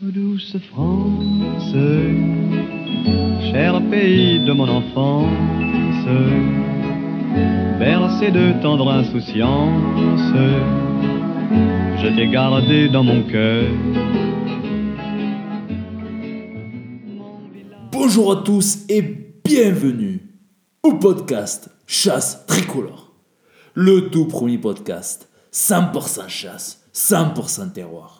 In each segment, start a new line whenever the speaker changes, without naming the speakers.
Douce France, cher pays de mon enfance, bercé de tendre insouciance, je t'ai gardé dans mon cœur.
Bonjour à tous et bienvenue au podcast Chasse Tricolore. Le tout premier podcast 100% chasse, 100% terroir.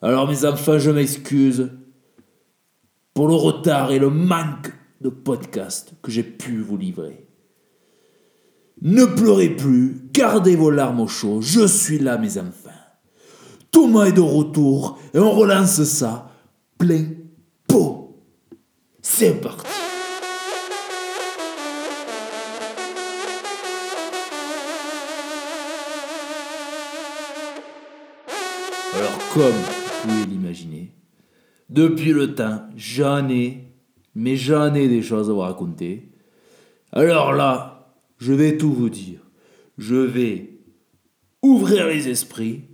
Alors mes enfants, je m'excuse pour le retard et le manque de podcast que j'ai pu vous livrer. Ne pleurez plus, gardez vos larmes au chaud, je suis là mes enfants. Thomas est de retour et on relance ça plein pot. C'est parti. Alors comme pouvez l'imaginer, depuis le temps, j'en ai, mais j'en ai des choses à vous raconter. Alors là, je vais tout vous dire. Je vais ouvrir les esprits,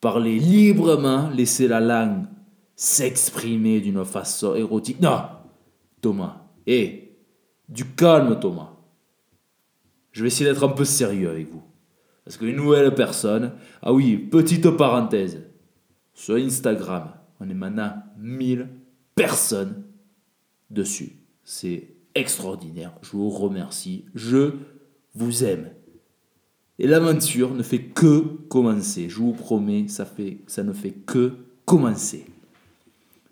parler librement, laisser la langue s'exprimer d'une façon érotique. Non, Thomas, hé, du calme Thomas. Je vais essayer d'être un peu sérieux avec vous. Parce qu'une nouvelle personne, ah oui, petite parenthèse, sur Instagram, on est maintenant 1000 personnes dessus. C'est extraordinaire, je vous remercie, je vous aime. Et l'aventure ne fait que commencer, je vous promets, ça, ne fait que commencer.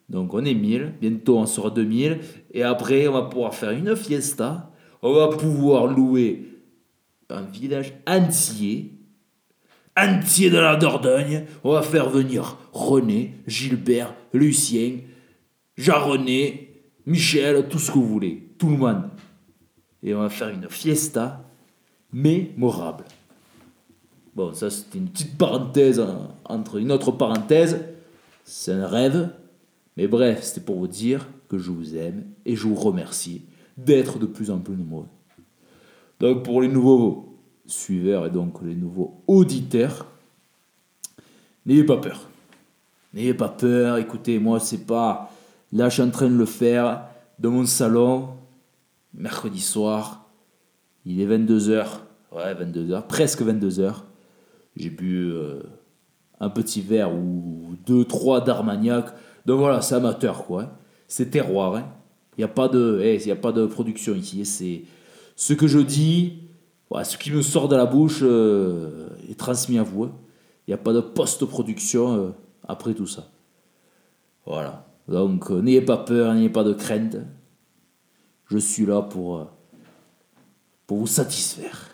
Donc on est 1000, bientôt on sera 2000, et après on va pouvoir faire une fiesta, on va pouvoir louer un village entier, entier de la Dordogne, on va faire venir René, Gilbert, Lucien, Jean-René, Michel, tout ce que vous voulez, tout le monde. Et on va faire une fiesta mémorable. Bon, ça c'était une petite parenthèse hein, entre une autre parenthèse. C'est un rêve. Mais bref, c'était pour vous dire que je vous aime et je vous remercie d'être de plus en plus nombreux. Donc pour les nouveaux suiveurs et donc les nouveaux auditeurs, n'ayez pas peur. N'ayez pas peur, écoutez, moi c'est pas... Là je suis en train de le faire dans mon salon, mercredi soir, il est 22h, ouais 22h, presque 22h. J'ai bu euh, un petit verre ou deux, trois d'Armagnac. Donc voilà, c'est amateur quoi. hein. C'est terroir. hein. Il n'y a, pas de- eh, il y a pas de production ici. C'est ce que je dis, ouais, ce qui me sort de la bouche euh, est transmis à vous. hein. Il n'y a pas de post-production euh, après tout ça. Voilà. Donc euh, n'ayez pas peur, n'ayez pas de crainte. Je suis là pour, pour vous satisfaire.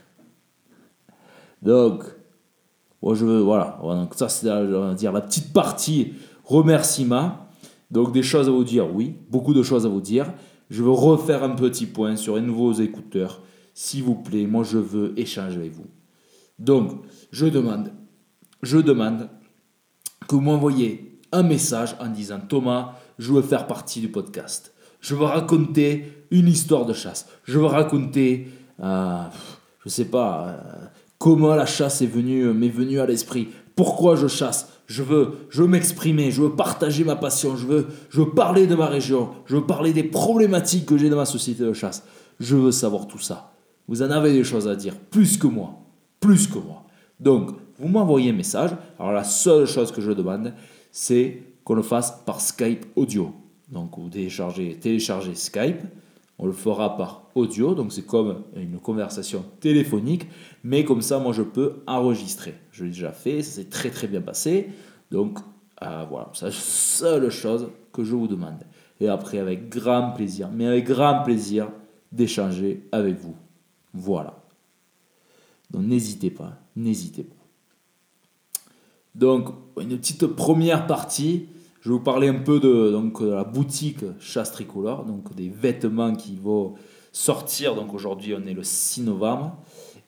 Donc, moi je veux, voilà, Voilà, donc ça c'est dire, la petite partie remerciement. Donc des choses à vous dire, oui, beaucoup de choses à vous dire. Je veux refaire un petit point sur les nouveaux écouteurs. S'il vous plaît, moi je veux échanger avec vous. Donc, je demande, je demande que vous m'envoyez un message en disant Thomas, je veux faire partie du podcast. Je veux raconter une histoire de chasse. Je veux raconter, euh, je sais pas, euh, comment la chasse est venue, m'est venue à l'esprit. Pourquoi je chasse? Je veux, je veux m'exprimer, je veux partager ma passion, je veux, je veux parler de ma région, je veux parler des problématiques que j'ai dans ma société de chasse. Je veux savoir tout ça. Vous en avez des choses à dire, plus que moi, plus que moi. Donc, vous m'envoyez un message. Alors, la seule chose que je demande, c'est qu'on le fasse par Skype audio. Donc, vous téléchargez, téléchargez Skype. On le fera par audio. Donc, c'est comme une conversation téléphonique. Mais comme ça, moi, je peux enregistrer. Je l'ai déjà fait. Ça s'est très, très bien passé. Donc, euh, voilà. C'est la seule chose que je vous demande. Et après, avec grand plaisir, mais avec grand plaisir, d'échanger avec vous. Voilà. Donc n'hésitez pas, n'hésitez pas. Donc, une petite première partie, je vais vous parler un peu de, la boutique Chasse Tricolore, donc des vêtements qui vont sortir. Donc aujourd'hui, on est le 6 novembre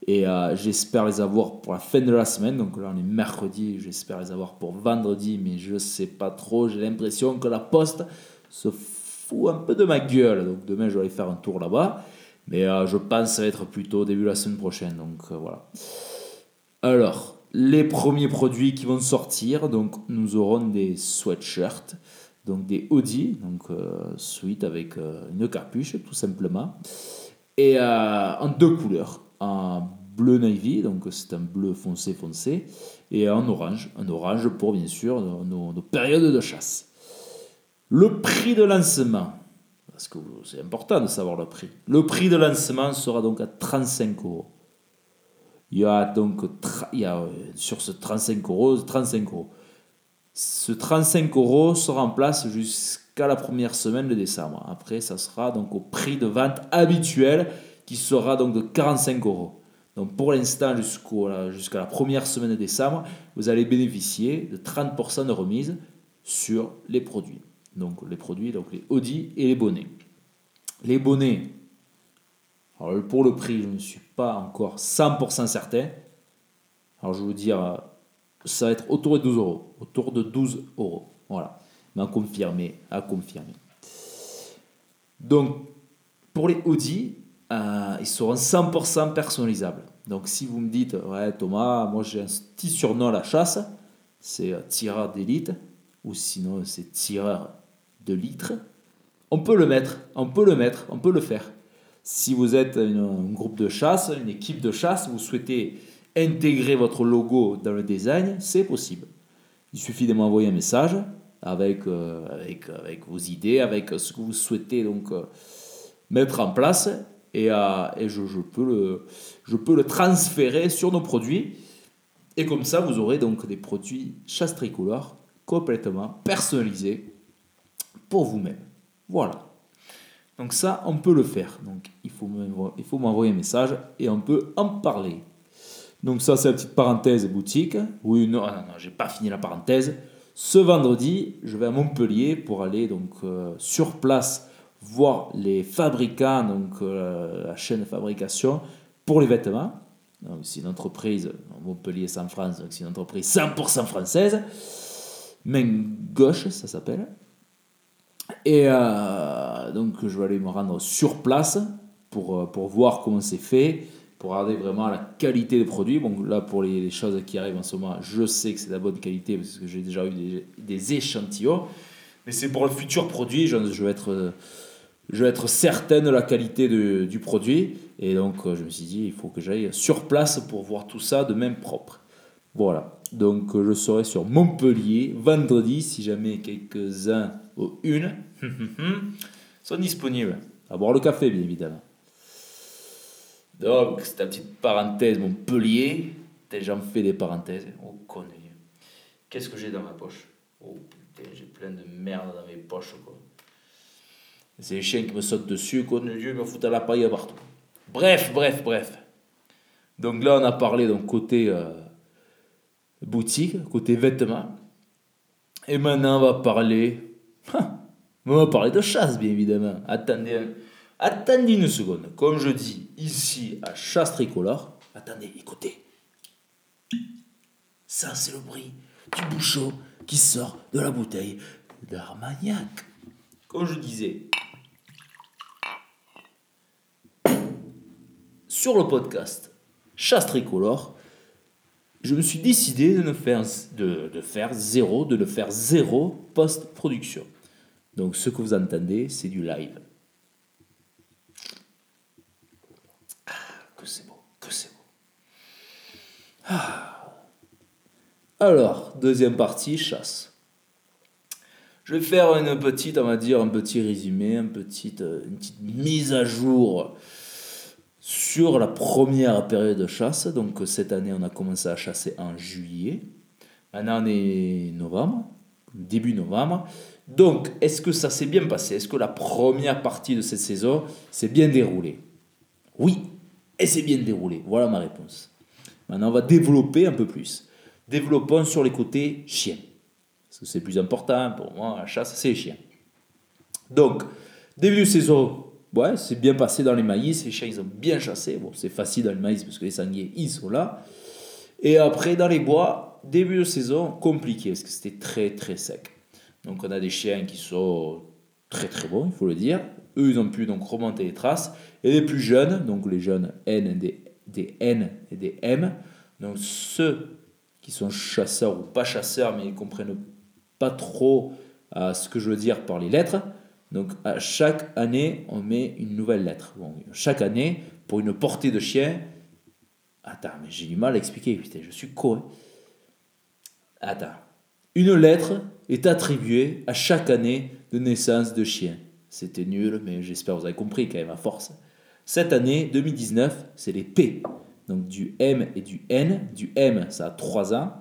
et euh, j'espère les avoir pour la fin de la semaine. Donc là, on est mercredi, j'espère les avoir pour vendredi, mais je sais pas trop. J'ai l'impression que la poste se fout un peu de ma gueule. Donc demain, je vais aller faire un tour là-bas. Mais euh, je pense que ça va être plutôt début de la semaine prochaine. Donc euh, voilà. Alors, les premiers produits qui vont sortir, donc nous aurons des sweatshirts, donc des hoodies, donc euh, suite avec euh, une capuche tout simplement, et en deux couleurs, en bleu navy, donc c'est un bleu foncé foncé, et en orange, un orange pour bien sûr nos périodes de chasse. Le prix de lancement, parce que c'est important de savoir le prix. Le prix de lancement sera donc à 35 euros. Il y a donc il y a, sur ce 35 euros, 35 euros. Ce 35 euros sera en place jusqu'à la première semaine de décembre. Après, ça sera donc au prix de vente habituel qui sera donc de 45 euros. Donc pour l'instant, jusqu'à la première semaine de décembre, vous allez bénéficier de 30% de remise sur les produits. Donc les produits, donc les Audi et les bonnets. Les bonnets, pour le prix, je ne suis pas encore 100% certain. Alors je vous dire, ça va être autour de 12 euros. Autour de 12 euros. Voilà. Mais à confirmer, à confirmer. Donc, pour les Audi, euh, ils seront 100% personnalisables. Donc, si vous me dites, ouais, Thomas, moi j'ai un petit surnom à la chasse, c'est euh, tireur d'élite, ou sinon c'est tireur de litres, on peut le mettre, on peut le mettre, on peut le faire. Si vous êtes un groupe de chasse, une équipe de chasse, vous souhaitez intégrer votre logo dans le design, c'est possible. Il suffit de m'envoyer un message avec, euh, avec, vos idées, avec ce que vous souhaitez donc euh, mettre en place et, euh, et je, je, peux le, je peux le transférer sur nos produits. Et comme ça, vous aurez donc des produits chasse tricolore complètement personnalisés pour vous-même. Voilà. Donc ça, on peut le faire. Donc il faut m'envoyer un message et on peut en parler. Donc ça, c'est la petite parenthèse boutique. Oui, non, non, non, j'ai pas fini la parenthèse. Ce vendredi, je vais à Montpellier pour aller donc euh, sur place voir les fabricants, donc euh, la chaîne de fabrication pour les vêtements. C'est une entreprise, Montpellier c'est en France, donc c'est une entreprise 100% française. Main gauche, ça s'appelle. Et euh, donc je vais aller me rendre sur place pour, euh, pour voir comment c'est fait, pour regarder vraiment la qualité des produits. Bon, là, pour les, choses qui arrivent en ce moment, je sais que c'est de la bonne qualité parce que j'ai déjà eu des, échantillons. Mais c'est pour le futur produit, je, je, vais être, je vais être certain de la qualité du produit. Et donc, euh, je me suis dit, il faut que j'aille sur place pour voir tout ça de même propre. Voilà. Donc, je serai sur Montpellier vendredi si jamais quelques-uns ou une sont disponibles. À boire le café, bien évidemment. Donc, c'est ta petite parenthèse Montpellier. J'en fais des parenthèses. Oh, connerie. Qu'est-ce que j'ai dans ma poche? Oh putain, j'ai plein de merde dans mes poches, quoi. C'est les chiens qui me sautent dessus, quoi. Dieu, me foutent à la paille partout. Bref, bref, bref. Donc là, on a parlé d'un côté euh, boutique, côté vêtements. Et maintenant, on va parler on va parler de chasse, bien évidemment. Attendez, attendez une seconde. Comme je dis ici à Chasse Tricolore, attendez, écoutez. Ça, c'est le bruit du bouchon qui sort de la bouteille d'Armagnac. Comme je disais, sur le podcast Chasse Tricolore, je me suis décidé de ne faire, de, de faire zéro, de ne faire zéro post-production. Donc ce que vous entendez, c'est du live. Ah, que c'est beau, que c'est beau. Ah. Alors, deuxième partie, chasse. Je vais faire une petite, on va dire, un petit résumé, euh, une petite mise à jour sur la première période de chasse. Donc cette année, on a commencé à chasser en juillet. Maintenant, on est novembre, début novembre. Donc, est-ce que ça s'est bien passé? Est-ce que la première partie de cette saison s'est bien déroulée? Oui, et c'est bien déroulé. Voilà ma réponse. Maintenant, on va développer un peu plus. Développons sur les côtés chiens. Parce que c'est plus important pour moi, la chasse, c'est les chiens. Donc, début de saison, ouais, c'est bien passé dans les maïs. Les chiens, ils ont bien chassé. Bon, c'est facile dans le maïs parce que les sangliers, ils sont là. Et après, dans les bois, début de saison, compliqué parce que c'était très, très sec. Donc on a des chiens qui sont très très bons, il faut le dire. Eux, ils ont pu donc remonter les traces. Et les plus jeunes, donc les jeunes N, des, des N et des M, donc ceux qui sont chasseurs ou pas chasseurs, mais ils comprennent pas trop ce que je veux dire par les lettres. Donc à chaque année, on met une nouvelle lettre. Bon, chaque année, pour une portée de chien, attends, mais j'ai du mal à expliquer, je suis con. Hein. Attends, une lettre est attribuée à chaque année de naissance de chien. C'était nul, mais j'espère que vous avez compris quand même à force. Cette année, 2019, c'est les P. Donc du M et du N. Du M, ça a 3 ans,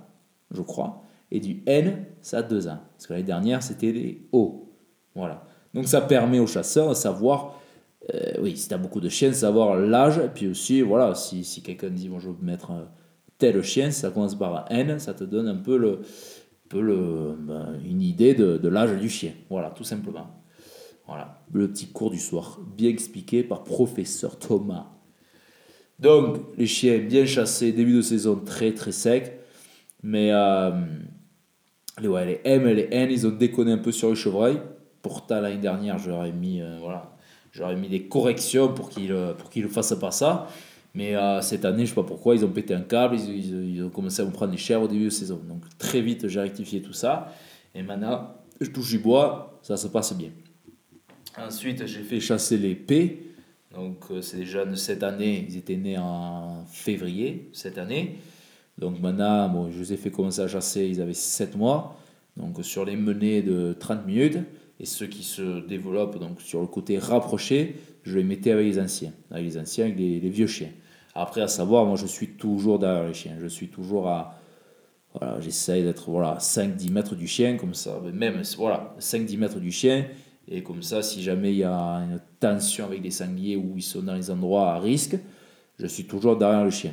je crois. Et du N, ça a 2 ans. Parce que l'année dernière, c'était les O. Voilà. Donc ça permet aux chasseurs de savoir, euh, oui, si tu as beaucoup de chiens, savoir l'âge. Puis aussi, voilà, si, quelqu'un dit, bon, je veux mettre tel chien, ça commence par N, ça te donne un peu, ben, une idée de, l'âge du chien. Voilà, tout simplement. Voilà, le petit cours du soir, bien expliqué par professeur Thomas. Donc, les chiens bien chassés, début de saison très très sec. Mais euh, les, les M et les N, ils ont déconné un peu sur les chevreuils. Pourtant, l'année dernière, j'aurais mis, euh, mis des corrections pour qu'ils euh, pour qu'ils ne fassent pas ça. Mais euh, cette année, je ne sais pas pourquoi, ils ont pété un câble, ils, ils, ont commencé à me prendre des chers au début de saison. Donc très vite, j'ai rectifié tout ça. Et maintenant, je touche du bois, ça se passe bien. Ensuite, j'ai fait chasser les P. Donc c'est des jeunes cette année, ils étaient nés en février cette année. Donc maintenant, bon, je les ai fait commencer à chasser, ils avaient 7 mois. Donc sur les menées de 30 minutes. Et ceux qui se développent donc sur le côté rapproché, je les mettais avec les anciens, avec les anciens, avec les, vieux chiens. Après, à savoir, moi je suis toujours derrière les chiens, je suis toujours à. Voilà, j'essaye d'être voilà, 5-10 mètres du chien, comme ça, même voilà, 5-10 mètres du chien, et comme ça, si jamais il y a une tension avec des sangliers ou ils sont dans les endroits à risque, je suis toujours derrière le chien.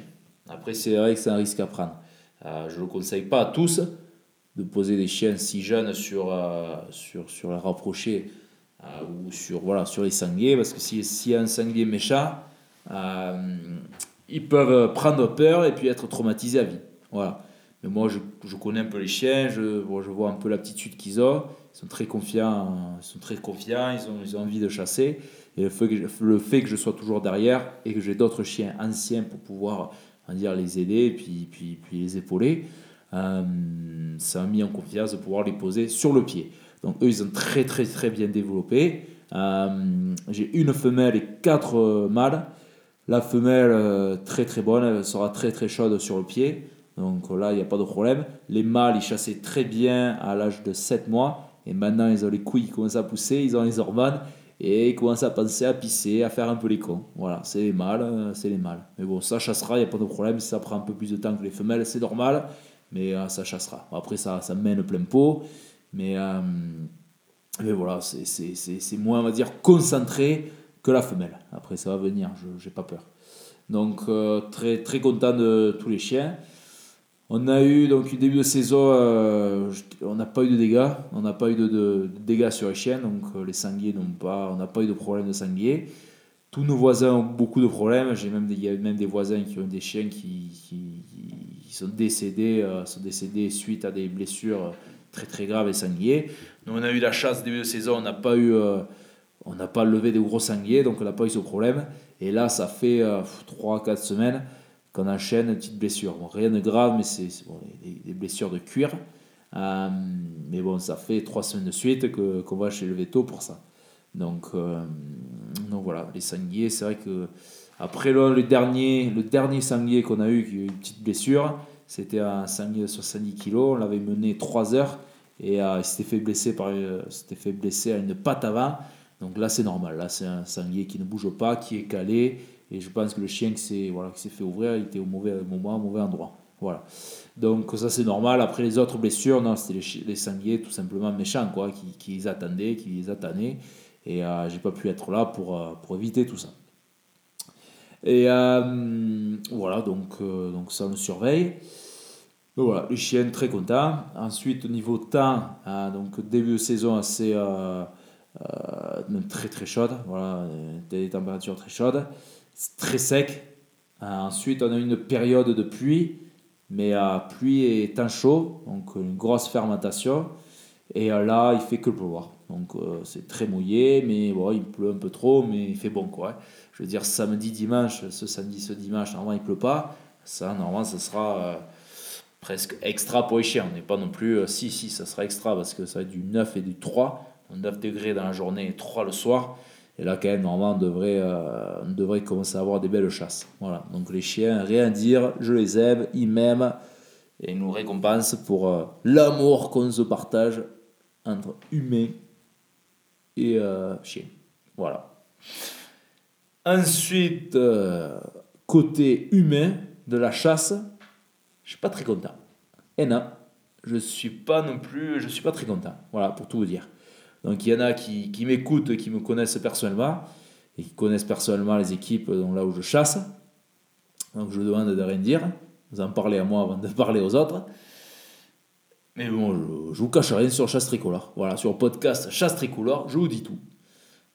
Après, c'est vrai que c'est un risque à prendre. Euh, je ne le conseille pas à tous, de poser des chiens si jeunes sur, euh, sur, sur la rapprochée euh, ou sur, voilà, sur les sangliers, parce que s'il si y a un sanglier méchant, euh, ils peuvent prendre peur et puis être traumatisés à vie. Voilà. Mais moi, je, je connais un peu les chiens, je, je vois un peu l'aptitude qu'ils ont. Ils sont très confiants, ils sont très confiants, ils ont, ils ont envie de chasser. Et le fait, que je, le fait que je sois toujours derrière et que j'ai d'autres chiens anciens pour pouvoir dire, les aider et puis, puis, puis les épauler, euh, ça m'a mis en confiance de pouvoir les poser sur le pied. Donc eux, ils sont très très très bien développés. Euh, j'ai une femelle et quatre euh, mâles. La femelle, très très bonne, elle sera très très chaude sur le pied. Donc là, il n'y a pas de problème. Les mâles, ils chassaient très bien à l'âge de 7 mois. Et maintenant, ils ont les couilles qui commencent à pousser, ils ont les hormones. Et ils commencent à penser à pisser, à faire un peu les cons. Voilà, c'est les mâles, c'est les mâles. Mais bon, ça chassera, il n'y a pas de problème. Si ça prend un peu plus de temps que les femelles, c'est normal mais euh, ça chassera. Après, ça, ça mène plein pot, mais, euh, mais voilà, c'est moins, on va dire, concentré que la femelle. Après, ça va venir, je n'ai pas peur. Donc, euh, très, très content de tous les chiens. On a eu donc début de saison, on n'a pas eu de dégâts, on n'a pas eu de, dégâts sur les chiens, donc les sangliers n'ont pas, on n'a pas eu de problème de sangliers. Tous nos voisins ont beaucoup de problèmes. J'ai même des, il y a même des voisins qui ont des chiens qui, sont décédés, euh, sont décédés suite à des blessures très très graves et sangliers. Nous on a eu la chance début de saison, on n'a pas eu, euh, on n'a pas levé des gros sangliers, donc on n'a pas eu ce problème. Et là, ça fait 3-4 euh, semaines qu'on enchaîne une petite blessure. rien de grave, mais c'est des, blessures de cuir. mais bon, ça fait 3 semaines de suite qu'on va chez le veto pour ça. Donc, euh, donc voilà, les sangliers, c'est vrai que après le, dernier, le dernier sanglier qu'on a eu, qui a eu une petite blessure, c'était un sanglier de 70 kg, on l'avait mené 3 heures et euh, il s'était fait, blesser euh, fait blesser à une patte avant. Donc là, c'est normal. Là, c'est un sanglier qui ne bouge pas, qui est calé. Et je pense que le chien qui s'est voilà, fait ouvrir, il était au mauvais moment, au mauvais endroit. Voilà. Donc ça, c'est normal. Après les autres blessures, non, c'était les, les, sangliers tout simplement méchants, quoi, qui, les attendaient, qui les attenaient. Et euh, j'ai pas pu être là pour, euh, pour éviter tout ça. Et euh, voilà, donc, donc ça nous surveille. Donc voilà, les chiens très contents. Ensuite, au niveau temps, donc début de saison assez même très très chaude, voilà, des températures très chaudes, très sec. ensuite, on a une période de pluie, mais pluie et temps chaud, donc une grosse fermentation. Et là, il fait que pleuvoir. Donc euh, c'est très mouillé, mais bon, il pleut un peu trop, mais il fait bon quoi. Je veux dire, samedi, dimanche, ce samedi, ce dimanche, normalement il pleut pas. Ça, normalement, ce sera, euh, presque extra pour les chiens. On n'est pas non plus, euh, si, si, ça sera extra parce que ça va être du 9 et du 3. 9 degrés dans la journée et 3 le soir. Et là, quand même, normalement, on devrait, euh, devrait commencer à avoir des belles chasses. Voilà. Donc les chiens, rien dire, je les aime, ils m'aiment et ils nous récompensent pour l'amour qu'on se partage entre humains et chiens. Voilà. Ensuite, côté humain de la chasse, je suis pas très content. Et non, je suis pas non plus, je suis pas très content. Voilà, pour tout vous dire. Donc il y en a qui, qui m'écoutent, qui me connaissent personnellement, et qui connaissent personnellement les équipes là où je chasse. Donc je demande de rien dire. Vous en parlez à moi avant de parler aux autres. Mais bon, je, je vous cache rien sur Chasse Tricolore. Voilà, sur le podcast Chasse Tricolore, je vous dis tout.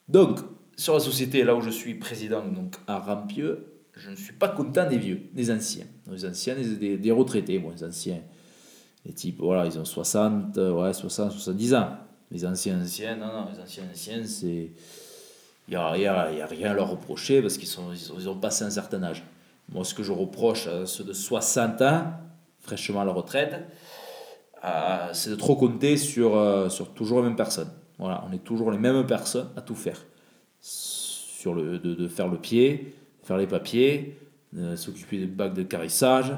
Donc, sur la société là où je suis président, donc à Rampieux, je ne suis pas content des vieux, des anciens. Les anciens, des, des retraités, bon, les anciens. Les types, voilà, ils ont 60, ouais, 60, 70 ans. Les anciens anciens, non, non, les anciens anciens, c'est. Il n'y a, a, rien à leur reprocher parce qu'ils sont, ils ont, passé un certain âge. Moi, ce que je reproche à ceux de 60 ans, fraîchement à la retraite, euh, c'est de trop compter sur, euh, sur toujours les mêmes personnes. Voilà, on est toujours les mêmes personnes à tout faire. Sur le, de, de faire le pied, faire les papiers, s'occuper des bacs de carissage,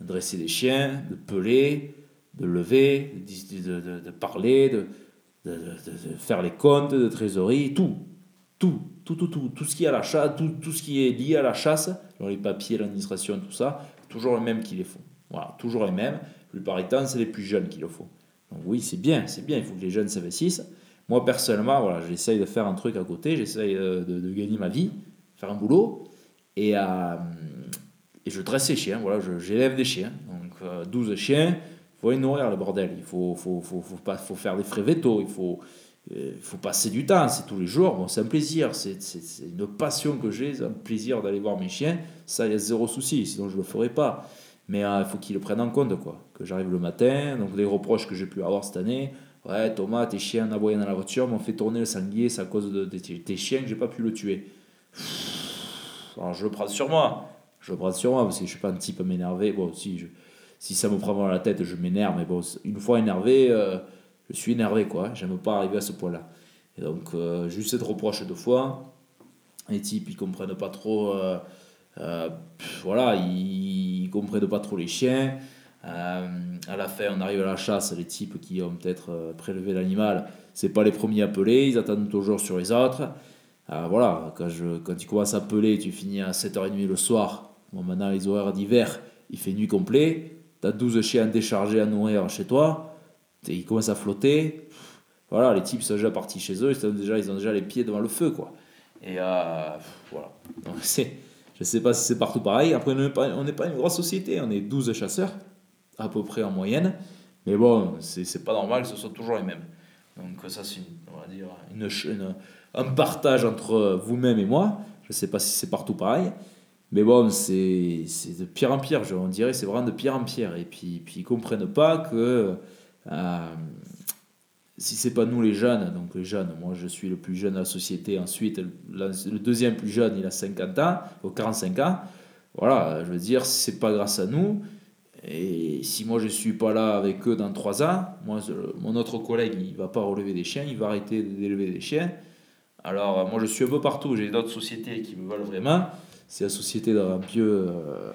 de dresser des chiens, de peler, de lever, de, de, de parler, de, faire les comptes de trésorerie, tout. Tout, tout, tout, tout, tout ce qui est à la chasse, tout, tout ce qui est lié à la chasse, les papiers, l'administration, tout ça, toujours les mêmes qui les font. Voilà, toujours les mêmes. La plupart du temps, c'est les plus jeunes qui le font. Donc oui, c'est bien, c'est bien, il faut que les jeunes s'investissent. Moi, personnellement, voilà, j'essaye de faire un truc à côté, j'essaye euh, de, gagner ma vie, faire un boulot, et, euh, je dresse les chiens, voilà, j'élève des chiens. Donc euh, 12 chiens, faut les nourrir, le bordel. Il faut, faire des frais veto, il faut, euh, faut passer du temps, c'est tous les jours. Bon, c'est un plaisir, c'est une passion que j'ai, c'est un plaisir d'aller voir mes chiens. Ça, il y a zéro souci, sinon je ne le ferai pas. Mais il faut qu'ils le prennent en compte, quoi. Que j'arrive le matin, donc les reproches que j'ai pu avoir cette année. Ouais, Thomas, tes chiens en aboyant dans la voiture m'ont fait tourner le sanglier, c'est à cause de, tes chiens que j'ai pas pu le tuer. Alors je le prends sur moi. Je le prends sur moi parce que je suis pas un type à m'énerver. Bon, si si ça me prend dans la tête, je m'énerve. Mais bon, une fois énervé, euh, je suis énervé, quoi. J'aime pas arriver à ce point-là. Et donc, euh, juste cette reproche deux fois. Les types, ils comprennent pas trop. Euh, euh voilà, ils, comprennent pas trop les chiens. Euh, à la fin, on arrive à la chasse, les types qui ont peut-être prélevé l'animal, c'est pas les premiers peler, ils attendent toujours sur les autres. voilà, quand, tu commences à peler, tu finis à 7h30 le soir. Bon, maintenant, les horaires d'hiver, il fait nuit complet tu as 12 chiens déchargés à nourrir chez toi, ils commencent à flotter. Voilà, les types sont déjà partis chez eux, ils, sont déjà, ils ont déjà les pieds devant le feu. quoi. Et euh, voilà. Je sais pas si c'est partout pareil. Après, on n'est pas, une grosse société, on est 12 chasseurs, à peu près en moyenne. Mais bon, c'est, pas normal que ce soit toujours les mêmes. Donc ça, c'est on va dire, une, une, un partage entre vous-même et moi. Je sais pas si c'est partout pareil. Mais bon, c'est de pire en pire, on dirait, c'est vraiment de pire en pire. Et puis, puis ils ne comprennent pas que euh, si c'est pas nous les jeunes, donc les jeunes, moi je suis le plus jeune de la société, ensuite le, le deuxième plus jeune, il a 50 ans, ou 45 ans, voilà, je veux dire, c'est pas grâce à nous. Et si moi je suis pas là avec eux dans 3 ans, moi, mon autre collègue, il va pas relever des chiens, il va arrêter d'élever des chiens. Alors, moi je suis un peu partout, j'ai d'autres sociétés qui me veulent vraiment c'est la société d'un pieux. Euh,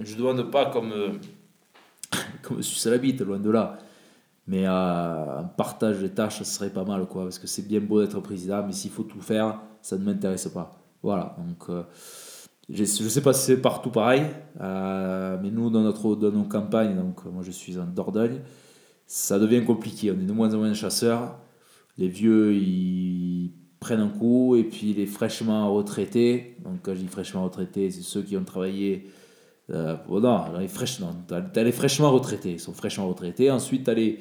je ne demande pas comme, euh, comme loin de là. Mais euh, un partage des tâches, ça serait pas mal, quoi. Parce que c'est bien beau d'être président, mais s'il faut tout faire, ça ne m'intéresse pas. Voilà. Donc, euh, je ne sais pas si c'est partout pareil. Euh, mais nous, dans, notre, dans nos campagnes, donc moi je suis en Dordogne, ça devient compliqué. On est de moins en moins chasseurs. Les vieux, ils prennent un coup, et puis les fraîchement retraités, donc quand je dis fraîchement retraités, c'est ceux qui ont travaillé, euh, oh non, les t'as les fraîchement retraités, ils sont fraîchement retraités, ensuite t'as les,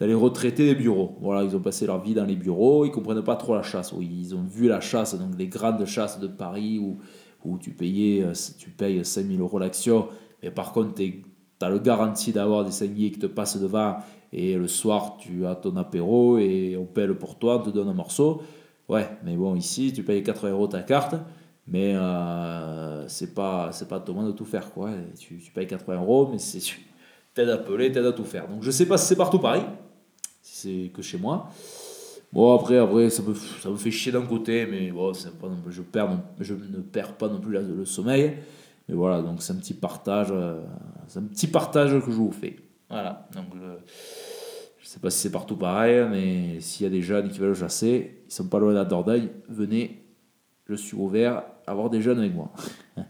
as les retraités des bureaux, voilà, ils ont passé leur vie dans les bureaux, ils comprennent pas trop la chasse, ils ont vu la chasse, donc les grandes chasses de Paris où, où tu, payais, euh, tu payes 5000 euros l'action, mais par contre tu as le garantie d'avoir des sangliers qui te passent devant, et le soir tu as ton apéro, et on pèle pour toi, on te donne un morceau, Ouais, mais bon, ici, tu payes 80 euros ta carte, mais euh, c'est pas c'est pas monde de tout faire, quoi. Tu, payes 80 euros, mais c'est t'aide à peler, t'aide à tout faire. Donc je sais pas si c'est partout pareil, si c'est que chez moi. Bon, après, après ça, me, ça me fait chier d'un côté, mais bon, pas je, perds, je ne perds pas non plus le sommeil. Mais voilà, donc c'est un petit partage, euh, c'est un petit partage que je vous fais. Voilà, donc je, je sais pas si c'est partout pareil, mais s'il y a des jeunes qui veulent chasser, ils sont pas loin de la Dordogne, venez, je suis ouvert à avoir des jeunes avec moi.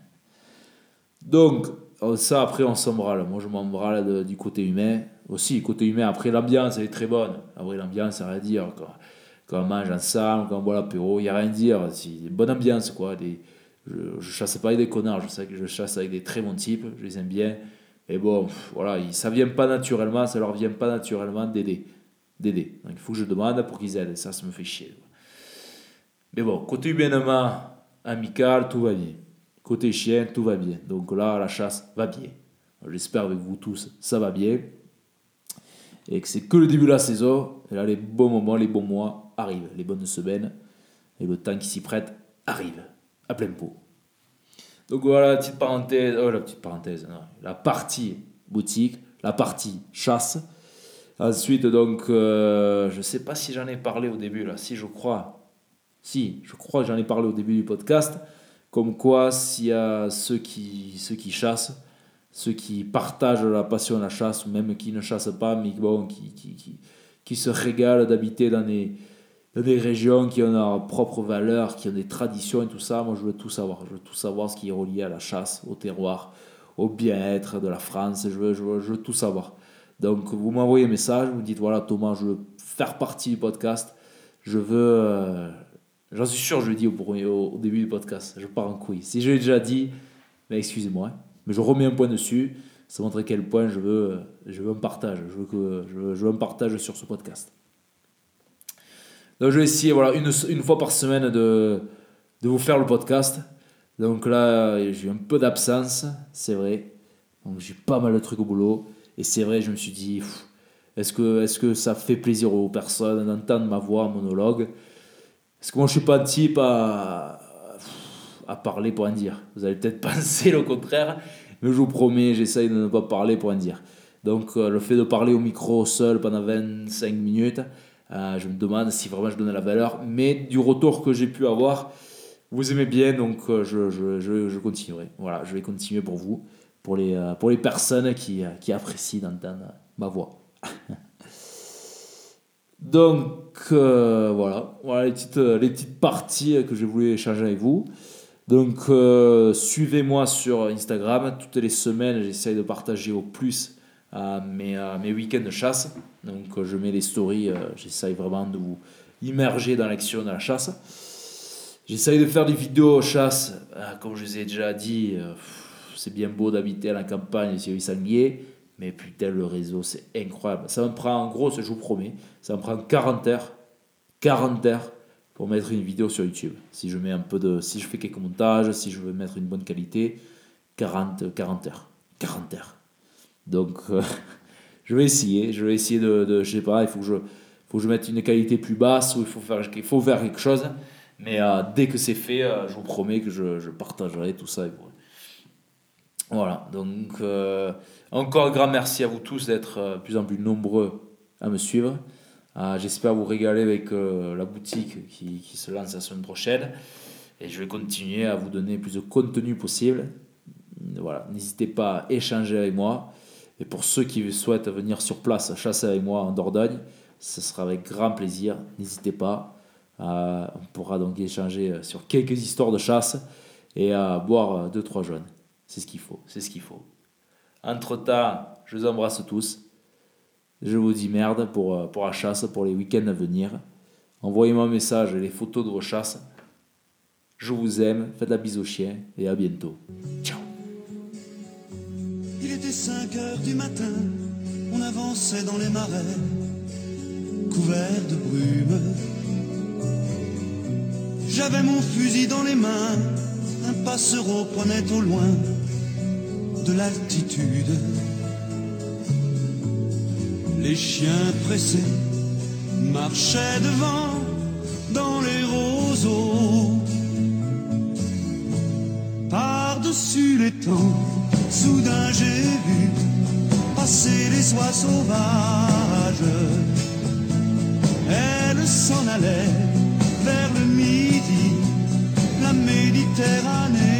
donc, oh, ça après on s'embrale. Moi je m'embrale du côté humain. Aussi, côté humain, après l'ambiance elle est très bonne. Après l'ambiance, ça rien dire. Quand, on mange ensemble, quand on boit l'apéro, il n'y a rien à dire. C'est une bonne ambiance quoi. Je, je chasse pas avec des connards, je chasse avec des très bons types, je les aime bien. Et bon, voilà, ça vient pas naturellement, ça leur vient pas naturellement d'aider. D'aider. il faut que je demande pour qu'ils aident, ça, ça me fait chier. Mais bon, côté humainement, amical, tout va bien. Côté chien, tout va bien. Donc là, la chasse va bien. J'espère avec vous tous, ça va bien. Et que c'est que le début de la saison. Et là, les bons moments, les bons mois arrivent. Les bonnes semaines. Et le temps qui s'y prête arrive. À plein pot. Donc voilà, petite parenthèse, oh, la petite parenthèse, la partie boutique, la partie chasse. Ensuite, donc, euh, je ne sais pas si j'en ai parlé au début, là, si je crois, si, je crois que j'en ai parlé au début du podcast, comme quoi s'il y a ceux qui, ceux qui chassent, ceux qui partagent la passion de la chasse, ou même qui ne chassent pas, mais qui, qui, qui, qui se régalent d'habiter dans des des régions qui ont leurs propres valeurs, qui ont des traditions et tout ça. Moi, je veux tout savoir. Je veux tout savoir ce qui est relié à la chasse, au terroir, au bien-être de la France. Je veux, je veux, tout savoir. Donc, vous m'envoyez un message, vous dites voilà, Thomas, je veux faire partie du podcast. Je veux. Euh, j'en suis sûr, je le dis au, au, début du podcast. Je pars en couille. Si je l'ai déjà dit, mais excusez-moi. Mais je remets un point dessus. Ça montre à quel point je veux, je veux un partage. Je veux, que, je veux, un partage sur ce podcast. Donc je vais essayer voilà, une, une fois par semaine de, de vous faire le podcast. Donc là, j'ai eu un peu d'absence, c'est vrai. Donc j'ai pas mal de trucs au boulot. Et c'est vrai, je me suis dit, est-ce que, est que ça fait plaisir aux personnes d'entendre ma voix, monologue? Est-ce que moi je suis pas un type à, à parler pour en dire Vous allez peut-être penser le contraire, mais je vous promets, j'essaye de ne pas parler pour en dire. Donc euh, le fait de parler au micro seul pendant 25 minutes, euh, je me demande si vraiment je donne la valeur. Mais du retour que j'ai pu avoir, vous aimez bien, donc euh, je, je, je, continuerai. Voilà, je vais continuer pour vous, pour les, pour les personnes qui, qui apprécient d'entendre ma voix. donc voilà, voilà les petites, les petites parties que je voulais échanger avec vous. Donc suivez-moi sur Instagram. Toutes les semaines, j'essaye de partager au plus mes, mes week-ends de chasse. Donc euh, je mets les stories, euh, j'essaye vraiment de vous immerger dans l'action de la chasse. J'essaye de faire des vidéos chasse, euh, comme je vous ai déjà dit, c'est bien beau d'habiter à la campagne sur les sangliers, mais putain le réseau c'est incroyable. Ça me prend en gros, je vous promets, ça me prend 40 heures, 40 heures pour mettre une vidéo sur YouTube. Si je mets un peu de, si je fais quelques montages, si je veux mettre une bonne qualité, 40, 40 heures, 40 heures. Donc je vais essayer, je vais essayer de, je sais pas, il faut que je, faut je mette une qualité plus basse ou il faut faire, il faut faire quelque chose. Mais euh, dès que c'est fait, euh, je vous promets que je, partagerai tout ça. Voilà, donc euh, encore un grand merci à vous tous d'être de plus en plus nombreux à me suivre. J'espère vous régaler avec la boutique qui, se lance la semaine prochaine. Et je vais continuer à vous donner plus de contenu possible. Voilà, n'hésitez pas à échanger avec moi. Et pour ceux qui souhaitent venir sur place chasser avec moi en Dordogne, ce sera avec grand plaisir. N'hésitez pas. Euh, on pourra donc échanger sur quelques histoires de chasse et à boire deux trois jeunes. C'est ce qu'il faut. C'est ce qu'il faut. Entre temps, je vous embrasse tous. Je vous dis merde pour, pour la chasse, pour les week-ends à venir. Envoyez-moi un message et les photos de vos chasses. Je vous aime, faites la bise au chien et à bientôt. Ciao
5 heures du matin, on avançait dans les marais, couverts de brume. J'avais mon fusil dans les mains, un passereau prenait au loin de l'altitude. Les chiens pressés marchaient devant dans les roseaux. Par-dessus les temps, soudain j'ai vu passer les oies sauvages. Elles s'en allaient vers le midi, la Méditerranée.